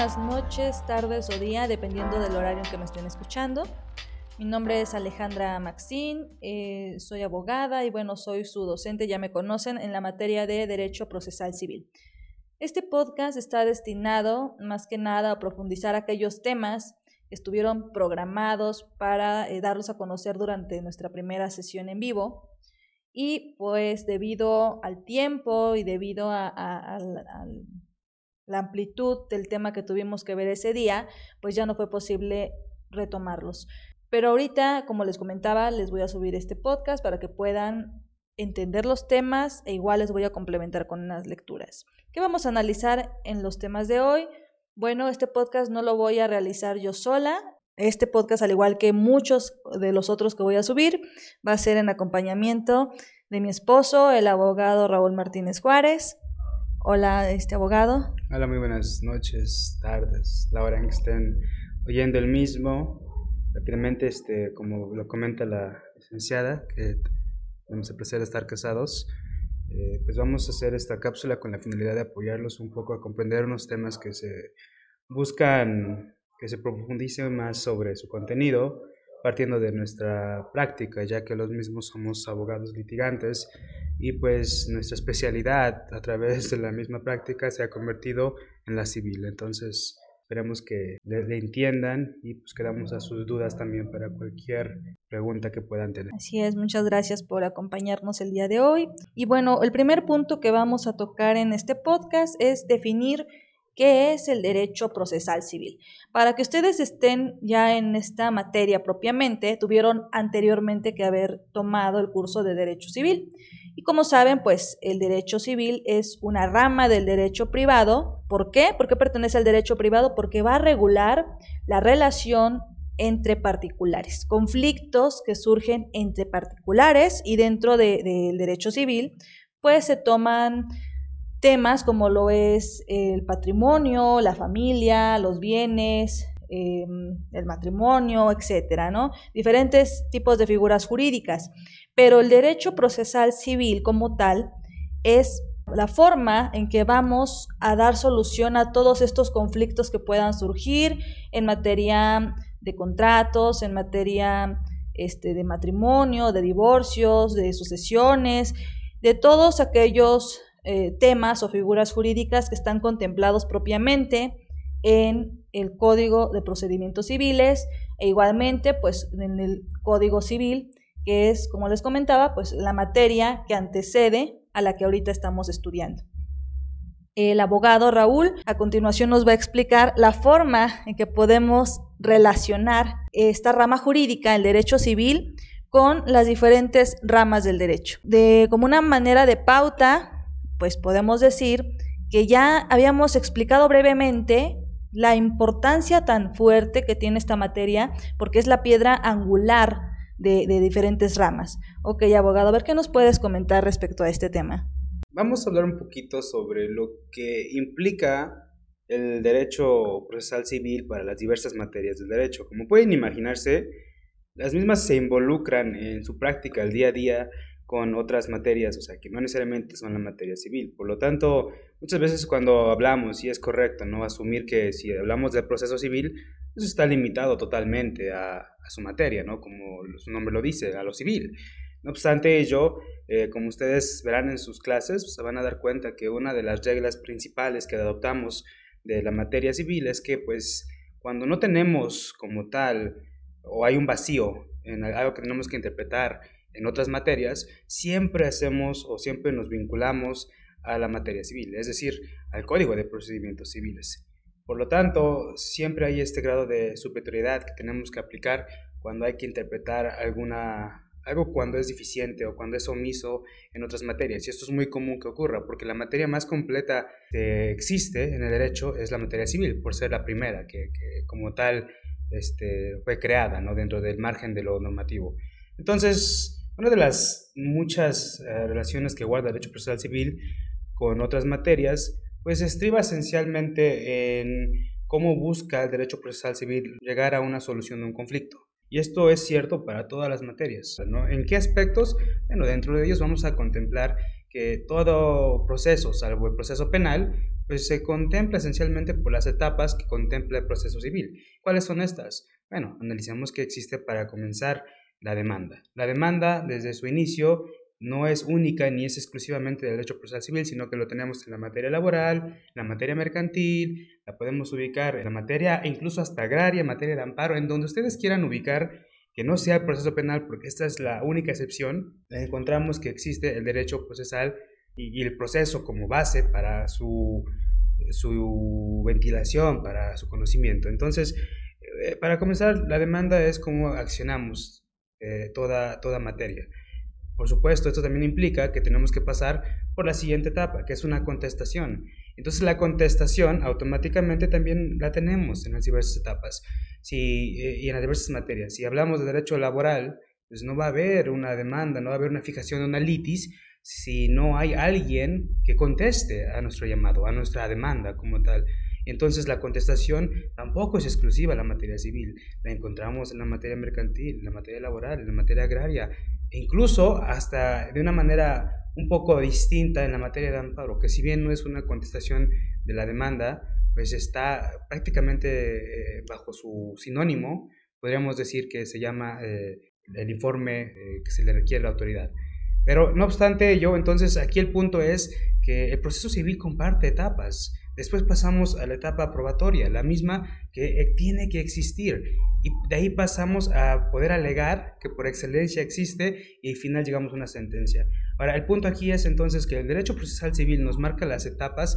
buenas noches, tardes o día, dependiendo del horario en que me estén escuchando. Mi nombre es Alejandra Maxín, eh, soy abogada y bueno, soy su docente, ya me conocen, en la materia de Derecho Procesal Civil. Este podcast está destinado más que nada a profundizar aquellos temas que estuvieron programados para eh, darlos a conocer durante nuestra primera sesión en vivo. Y pues debido al tiempo y debido a, la amplitud del tema que tuvimos que ver ese día, pues ya no fue posible retomarlos. Pero ahorita, como les comentaba, les voy a subir este podcast para que puedan entender los temas e igual les voy a complementar con unas lecturas. ¿Qué vamos a analizar en los temas de hoy? Bueno, este podcast no lo voy a realizar yo sola. Este podcast, al igual que muchos de los otros que voy a subir, va a ser en acompañamiento de mi esposo, el abogado Raúl Martínez Juárez. Hola, este abogado. Hola, muy buenas noches, tardes, la hora en que estén oyendo el mismo. Rápidamente, este, como lo comenta la licenciada, que tenemos el placer de estar casados, eh, pues vamos a hacer esta cápsula con la finalidad de apoyarlos un poco a comprender unos temas que se buscan que se profundice más sobre su contenido, partiendo de nuestra práctica, ya que los mismos somos abogados litigantes y pues nuestra especialidad a través de la misma práctica se ha convertido en la civil. Entonces, Esperemos que le, entiendan y pues quedamos a sus dudas también para cualquier pregunta que puedan tener. Así es, muchas gracias por acompañarnos el día de hoy. Y bueno, el primer punto que vamos a tocar en este podcast es definir qué es el derecho procesal civil. Para que ustedes estén ya en esta materia propiamente, tuvieron anteriormente que haber tomado el curso de derecho civil. Y como saben, pues el derecho civil es una rama del derecho privado. ¿Por qué? ¿Por qué pertenece al derecho privado? Porque va a regular la relación entre particulares, conflictos que surgen entre particulares y dentro del derecho civil, pues se toman temas como lo es el patrimonio, la familia, los bienes, em, el matrimonio, etcétera, ¿no? Diferentes tipos de figuras jurídicas. Pero el derecho procesal civil como tal es la forma en que vamos a dar solución a todos estos conflictos que puedan surgir en materia de contratos, en materia este, de matrimonio, de divorcios, de sucesiones, de todos aquellos eh, temas o figuras jurídicas que están contemplados propiamente en el Código de Procedimientos Civiles e igualmente pues en el Código Civil que es, como les comentaba, pues la materia que antecede a la que ahorita estamos estudiando. El abogado Raúl a continuación nos va a explicar la forma en que podemos relacionar esta rama jurídica, el derecho civil, con las diferentes ramas del derecho. De como una manera de pauta, pues podemos decir que ya habíamos explicado brevemente la importancia tan fuerte que tiene esta materia porque es la piedra angular de, diferentes ramas. Ok, abogado, a ver qué nos puedes comentar respecto a este tema. Vamos a hablar un poquito sobre lo que implica el derecho procesal civil para las diversas materias del derecho. Como pueden imaginarse, las mismas se involucran en su práctica el día a día con otras materias, o sea, que no necesariamente son la materia civil. Por lo tanto, muchas veces cuando hablamos, y es correcto, ¿no? Asumir que si hablamos del proceso civil, eso está limitado totalmente a, su materia, ¿no? Como su nombre lo dice, a lo civil. No obstante ello, eh, como ustedes verán en sus clases, se van a dar cuenta que una de las reglas principales que adoptamos de la materia civil es que, pues, cuando no tenemos como tal, o hay un vacío en algo que tenemos que interpretar en otras materias, siempre hacemos o siempre nos vinculamos a la materia civil, es decir, al Código de Procedimientos Civiles. Por lo tanto, siempre hay este grado de superioridad que tenemos que aplicar cuando hay que interpretar alguna, algo cuando es deficiente o cuando es omiso en otras materias. Y esto es muy común que ocurra, porque la materia más completa que existe en el derecho es la materia civil, por ser la primera que, como tal este, fue creada ¿no? dentro del margen de lo normativo. Entonces, una de las muchas eh, relaciones que guarda el derecho procesal civil con otras materias pues estriba esencialmente en cómo busca el derecho procesal civil llegar a una solución de un conflicto. Y esto es cierto para todas las materias. ¿no? ¿En qué aspectos? Bueno, dentro de ellos vamos a contemplar que todo proceso, salvo el proceso penal, pues se contempla esencialmente por las etapas que contempla el proceso civil. ¿Cuáles son estas? Bueno, analizamos qué existe para comenzar la demanda. La demanda, desde su inicio, no es única ni es exclusivamente del derecho procesal civil, sino que lo tenemos en la materia laboral, la materia mercantil, la podemos ubicar en la materia incluso hasta agraria, materia de amparo, en donde ustedes quieran ubicar que no sea el proceso penal, porque esta es la única excepción, encontramos que existe el derecho procesal y, el proceso como base para su, su ventilación, para su conocimiento. Entonces, eh, para comenzar, la demanda es cómo accionamos eh, toda, toda materia. Por supuesto, esto también implica que tenemos que pasar por la siguiente etapa, que es una contestación. Entonces la contestación automáticamente también la tenemos en las diversas etapas si, eh, y en las diversas materias. Si hablamos de derecho laboral, pues no va a haber una demanda, no va a haber una fijación de una litis si no hay alguien que conteste a nuestro llamado, a nuestra demanda como tal. Entonces la contestación tampoco es exclusiva a la materia civil, la encontramos en la materia mercantil, en la materia laboral, en la materia agraria, e incluso hasta de una manera un poco distinta en la materia de amparo, que si bien no es una contestación de la demanda, pues está prácticamente eh, bajo su sinónimo, podríamos decir que se llama eh, el informe eh, que se le requiere a la autoridad. Pero no obstante ello, entonces aquí el punto es que el proceso civil comparte etapas. Después pasamos a la etapa probatoria, la misma que eh, tiene que existir. Y de ahí pasamos a poder alegar que por excelencia existe y al final llegamos a una sentencia. Ahora, el punto aquí es entonces que el derecho procesal civil nos marca las etapas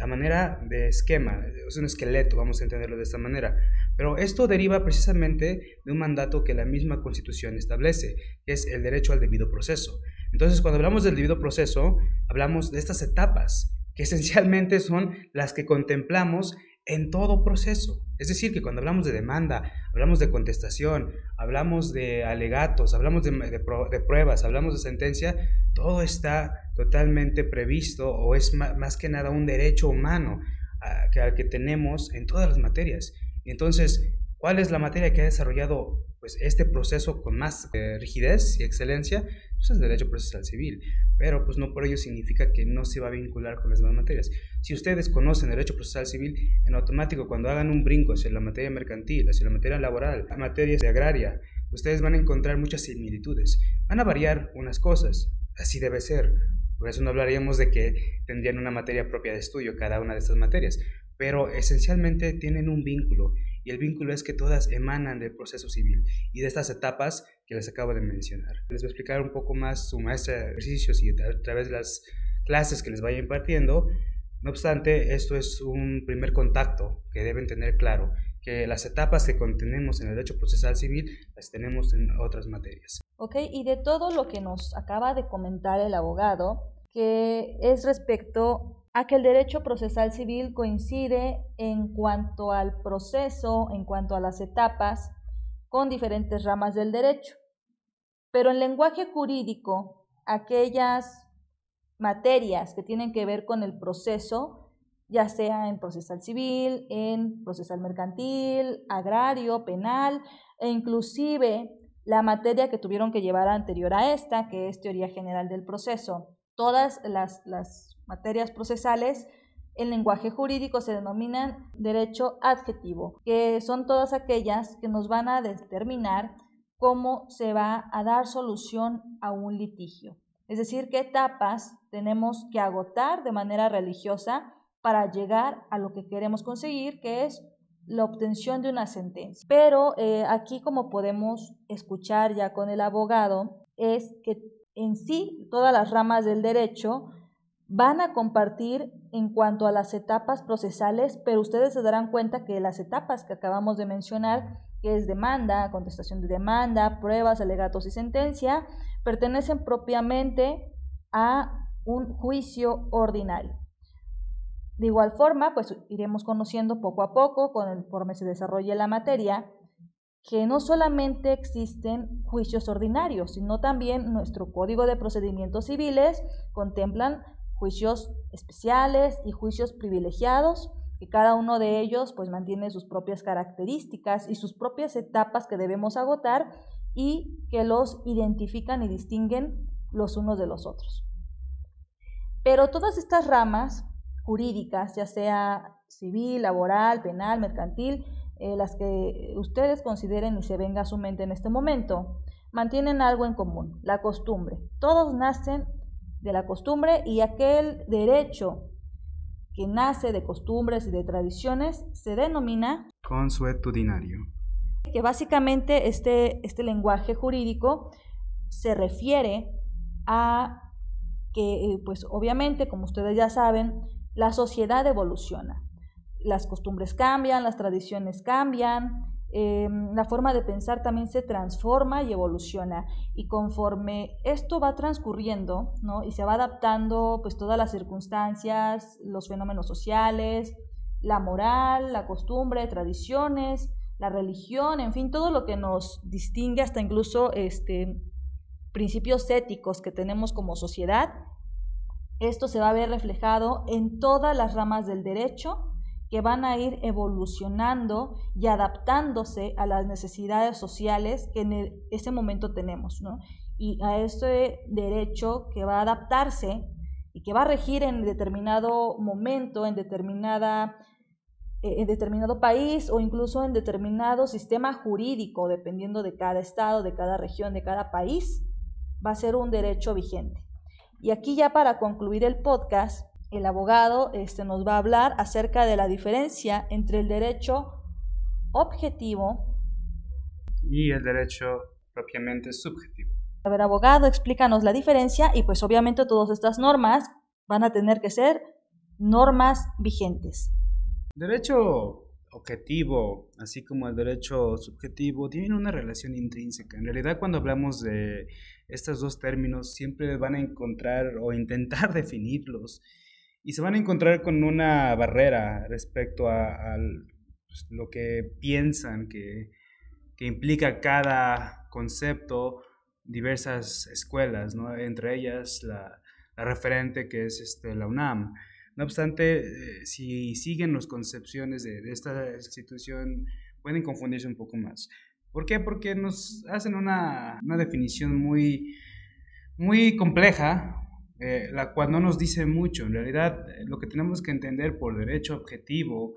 a manera de esquema, es un esqueleto, vamos a entenderlo de esta manera. Pero esto deriva precisamente de un mandato que la misma Constitución establece, que es el derecho al debido proceso. Entonces, cuando hablamos del debido proceso, hablamos de estas etapas, esencialmente son las que contemplamos en todo proceso. Es decir, que cuando hablamos de demanda, hablamos de contestación, hablamos de alegatos, hablamos de, pruebas, hablamos de sentencia, todo está totalmente previsto o es más, que nada un derecho humano que, al que tenemos en todas las materias. Entonces, ¿cuál es la materia que ha desarrollado pues, este proceso con más eh, rigidez y excelencia? Pues es derecho procesal civil, pero pues no por ello significa que no se va a vincular con las demás materias. Si ustedes conocen derecho procesal civil, en automático cuando hagan un brinco hacia la materia mercantil, hacia la materia laboral, materias de agraria, ustedes van a encontrar muchas similitudes. Van a variar unas cosas, así debe ser. Por eso no hablaríamos de que tendrían una materia propia de estudio cada una de estas materias, pero esencialmente tienen un vínculo y el vínculo es que todas emanan del proceso civil y de estas etapas que les acabo de mencionar. Les voy a explicar un poco más su maestra de ejercicios y a través de las clases que les vaya impartiendo. No obstante, esto es un primer contacto que deben tener claro, que las etapas que contenemos en el derecho procesal civil las tenemos en otras materias. Ok, y de todo lo que nos acaba de comentar el abogado, que es respecto a que el derecho procesal civil coincide en cuanto al proceso, en cuanto a las etapas, con diferentes ramas del derecho. Pero en lenguaje jurídico, aquellas materias que tienen que ver con el proceso, ya sea en procesal civil, en procesal mercantil, agrario, penal, e inclusive la materia que tuvieron que llevar anterior a esta, que es teoría general del proceso. Todas las, las materias procesales, en lenguaje jurídico se denominan derecho adjetivo, que son todas aquellas que nos van a determinar cómo se va a dar solución a un litigio. Es decir, qué etapas tenemos que agotar de manera religiosa para llegar a lo que queremos conseguir, que es la obtención de una sentencia. Pero eh, aquí, como podemos escuchar ya con el abogado, es que en sí todas las ramas del derecho van a compartir en cuanto a las etapas procesales, pero ustedes se darán cuenta que las etapas que acabamos de mencionar, que es demanda, contestación de demanda, pruebas, alegatos y sentencia, pertenecen propiamente a un juicio ordinario. De igual forma, pues iremos conociendo poco a poco, conforme se desarrolle la materia, que no solamente existen juicios ordinarios, sino también nuestro Código de Procedimientos Civiles contemplan juicios especiales y juicios privilegiados, que cada uno de ellos pues mantiene sus propias características y sus propias etapas que debemos agotar y que los identifican y distinguen los unos de los otros. Pero todas estas ramas jurídicas, ya sea civil, laboral, penal, mercantil, eh, las que ustedes consideren y se venga a su mente en este momento, mantienen algo en común, la costumbre. Todos nacen de la costumbre y aquel derecho que nace de costumbres y de tradiciones se denomina consuetudinario. Que básicamente este, este lenguaje jurídico se refiere a que, eh, pues obviamente, como ustedes ya saben, la sociedad evoluciona. Las costumbres cambian, las tradiciones cambian, Em, la forma de pensar también se transforma y evoluciona. Y conforme esto va transcurriendo, ¿no? Y se va adaptando, pues todas las circunstancias, los fenómenos sociales, la moral, la costumbre, tradiciones, la religión, en fin, todo lo que nos distingue, hasta incluso este, principios éticos que tenemos como sociedad, esto se va a ver reflejado en todas las ramas del derecho que van a ir evolucionando y adaptándose a las necesidades sociales que en ese momento tenemos, ¿no? Y a ese derecho que va a adaptarse y que va a regir en determinado momento, en determinada en determinado país o incluso en determinado sistema jurídico, dependiendo de cada estado, de cada región, de cada país, va a ser un derecho vigente. Y aquí ya para concluir el podcast, el abogado este, nos va a hablar acerca de la diferencia entre el derecho objetivo y el derecho propiamente subjetivo. A ver, abogado, explícanos la diferencia y pues obviamente todas estas normas van a tener que ser normas vigentes. Derecho objetivo, así como el derecho subjetivo, tienen una relación intrínseca. En realidad, cuando hablamos de estos dos términos, siempre van a encontrar o intentar definirlos y se van a encontrar con una barrera respecto a, pues, lo que piensan que, que, implica cada concepto, diversas escuelas, ¿no? entre ellas la, la referente que es este, la UNAM. No obstante, eh, si siguen las concepciones de, de, esta institución, pueden confundirse un poco más. ¿Por qué? Porque nos hacen una, una definición muy, muy compleja, eh, la cual no nos dice mucho. En realidad, eh, lo que tenemos que entender por derecho objetivo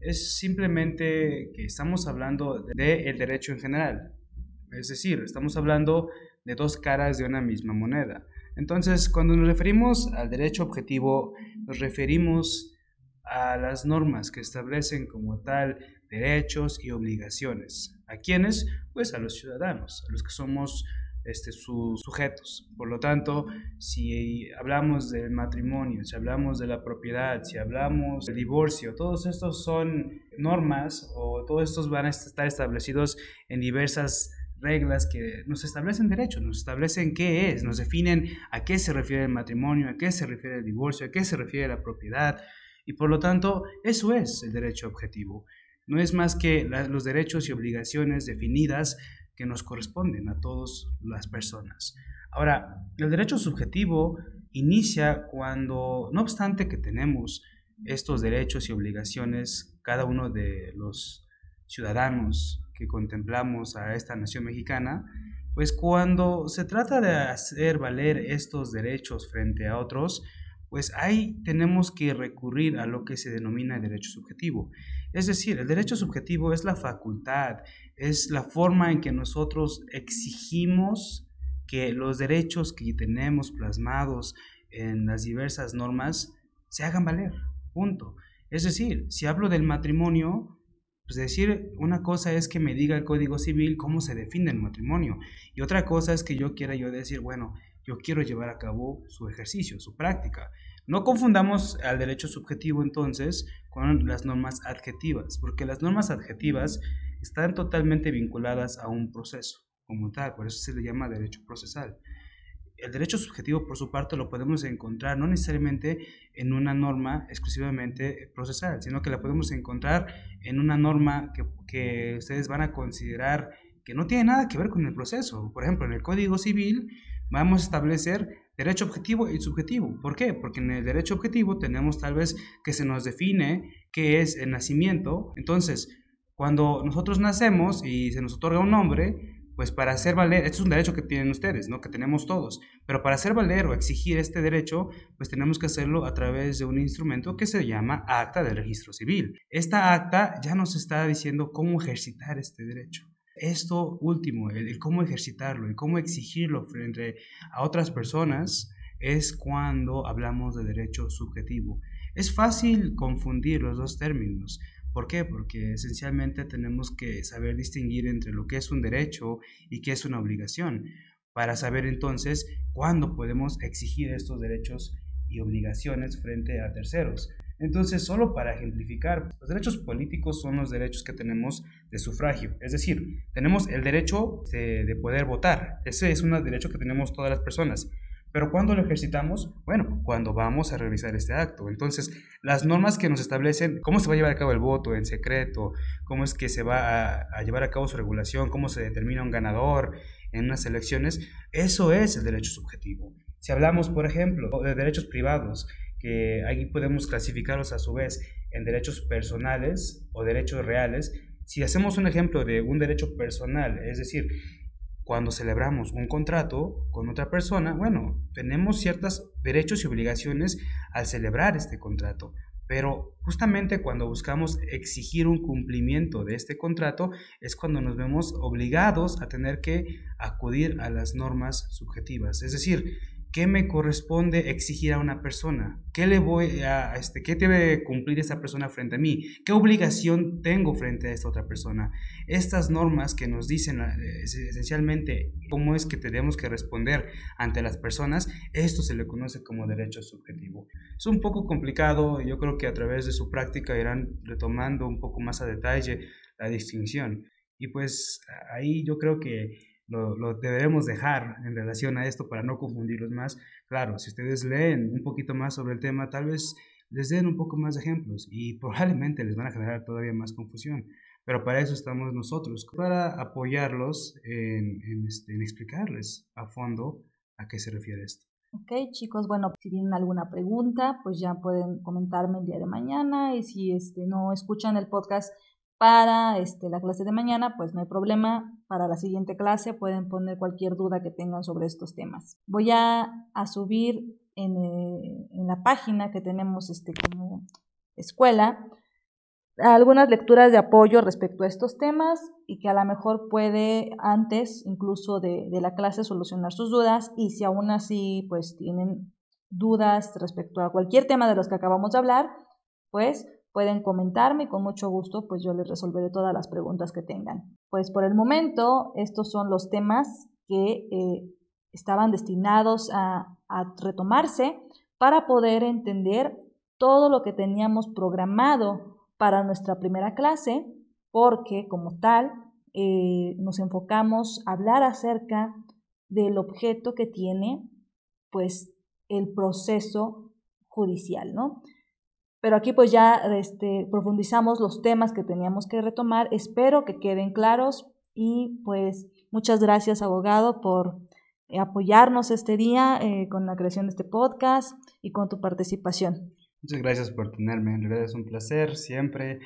es simplemente que estamos hablando del de derecho en general. Es decir, estamos hablando de dos caras de una misma moneda. Entonces, cuando nos referimos al derecho objetivo, nos referimos a las normas que establecen como tal derechos y obligaciones. ¿A quiénes? Pues a los ciudadanos, a los que somos este, sus sujetos. Por lo tanto, si hablamos del matrimonio, si hablamos de la propiedad, si hablamos del divorcio, todos estos son normas o todos estos van a estar establecidos en diversas reglas que nos establecen derechos, nos establecen qué es, nos definen a qué se refiere el matrimonio, a qué se refiere el divorcio, a qué se refiere la propiedad. Y por lo tanto, eso es el derecho objetivo. No es más que los derechos y obligaciones definidas que nos corresponden a todas las personas. Ahora, el derecho subjetivo inicia cuando, no obstante que tenemos estos derechos y obligaciones, cada uno de los ciudadanos que contemplamos a esta nación mexicana, pues cuando se trata de hacer valer estos derechos frente a otros, pues ahí tenemos que recurrir a lo que se denomina derecho subjetivo. Es decir, el derecho subjetivo es la facultad, es la forma en que nosotros exigimos que los derechos que tenemos plasmados en las diversas normas se hagan valer. Punto. Es decir, si hablo del matrimonio, pues decir una cosa es que me diga el Código Civil cómo se define el matrimonio y otra cosa es que yo quiera yo decir, bueno, yo quiero llevar a cabo su ejercicio, su práctica. No confundamos al derecho subjetivo entonces con las normas adjetivas, porque las normas adjetivas están totalmente vinculadas a un proceso como tal, por eso se le llama derecho procesal. El derecho subjetivo, por su parte, lo podemos encontrar no necesariamente en una norma exclusivamente procesal, sino que la podemos encontrar en una norma que, que ustedes van a considerar que no tiene nada que ver con el proceso. Por ejemplo, en el Código Civil vamos a establecer derecho objetivo y subjetivo. ¿Por qué? Porque en el derecho objetivo tenemos tal vez que se nos define qué es el nacimiento. Entonces, cuando nosotros nacemos y se nos otorga un nombre, pues para hacer valer, esto es un derecho que tienen ustedes, ¿no? Que tenemos todos, pero para hacer valer o exigir este derecho, pues tenemos que hacerlo a través de un instrumento que se llama acta de registro civil. Esta acta ya nos está diciendo cómo ejercitar este derecho. Esto último, el, cómo ejercitarlo y cómo exigirlo frente a otras personas, es cuando hablamos de derecho subjetivo. Es fácil confundir los dos términos. ¿Por qué? Porque esencialmente tenemos que saber distinguir entre lo que es un derecho y qué es una obligación, para saber entonces cuándo podemos exigir estos derechos y obligaciones frente a terceros. Entonces, solo para ejemplificar, los derechos políticos son los derechos que tenemos de sufragio, es decir, tenemos el derecho de, de poder votar, ese es un derecho que tenemos todas las personas, pero ¿cuándo lo ejercitamos? Bueno, cuando vamos a realizar este acto. Entonces, las normas que nos establecen cómo se va a llevar a cabo el voto en secreto, cómo es que se va a, llevar a cabo su regulación, cómo se determina un ganador en unas elecciones, eso es el derecho subjetivo. Si hablamos, por ejemplo, de derechos privados, que ahí podemos clasificarlos a su vez en derechos personales o derechos reales, si hacemos un ejemplo de un derecho personal, es decir, cuando celebramos un contrato con otra persona, bueno, tenemos ciertos derechos y obligaciones al celebrar este contrato, pero justamente cuando buscamos exigir un cumplimiento de este contrato es cuando nos vemos obligados a tener que acudir a las normas subjetivas. Es decir, ¿Qué me corresponde exigir a una persona? ¿Qué le voy a, este, qué debe cumplir esa persona frente a mí? ¿Qué obligación tengo frente a esta otra persona? Estas normas que nos dicen eh, esencialmente cómo es que tenemos que responder ante las personas, esto se le conoce como derecho subjetivo. Es un poco complicado, yo creo que a través de su práctica irán retomando un poco más a detalle la distinción. Y pues ahí yo creo que lo, lo, debemos dejar en relación a esto para no confundirlos más. Claro, si ustedes leen un poquito más sobre el tema, tal vez les den un poco más de ejemplos y probablemente les van a generar todavía más confusión. Pero para eso estamos nosotros, para apoyarlos en, en, este, en explicarles a fondo a qué se refiere esto. Ok, chicos, bueno, si tienen alguna pregunta, pues ya pueden comentarme el día de mañana y si este, no escuchan el podcast para este, la clase de mañana, pues no hay problema. Para la siguiente clase pueden poner cualquier duda que tengan sobre estos temas. Voy a, subir en, eh, en, la página que tenemos este, como escuela algunas lecturas de apoyo respecto a estos temas y que a lo mejor puede antes incluso de, de la clase solucionar sus dudas y si aún así pues tienen dudas respecto a cualquier tema de los que acabamos de hablar, pues pueden comentarme y con mucho gusto pues yo les resolveré todas las preguntas que tengan. Pues por el momento estos son los temas que eh, estaban destinados a, retomarse para poder entender todo lo que teníamos programado para nuestra primera clase, porque como tal eh, nos enfocamos a hablar acerca del objeto que tiene pues el proceso judicial, ¿no? Pero aquí pues ya este, profundizamos los temas que teníamos que retomar. Espero que queden claros y pues muchas gracias abogado por apoyarnos este día eh, con la creación de este podcast y con tu participación. Muchas gracias por tenerme, en realidad es un placer siempre.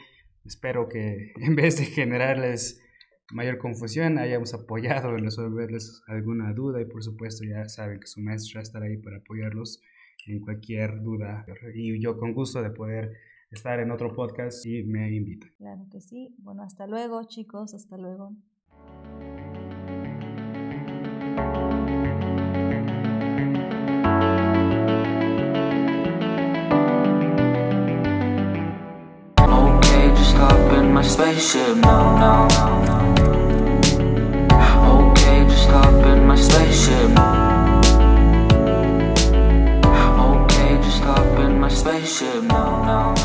Espero que en vez de generarles mayor confusión hayamos apoyado en resolverles alguna duda y por supuesto ya saben que su maestra estará ahí para apoyarlos en cualquier duda. Y yo con gusto de poder estar en otro podcast si me invitan. Claro que sí. Bueno, hasta luego chicos, hasta luego. Okay, just hop in my spaceship now, now. should know, no.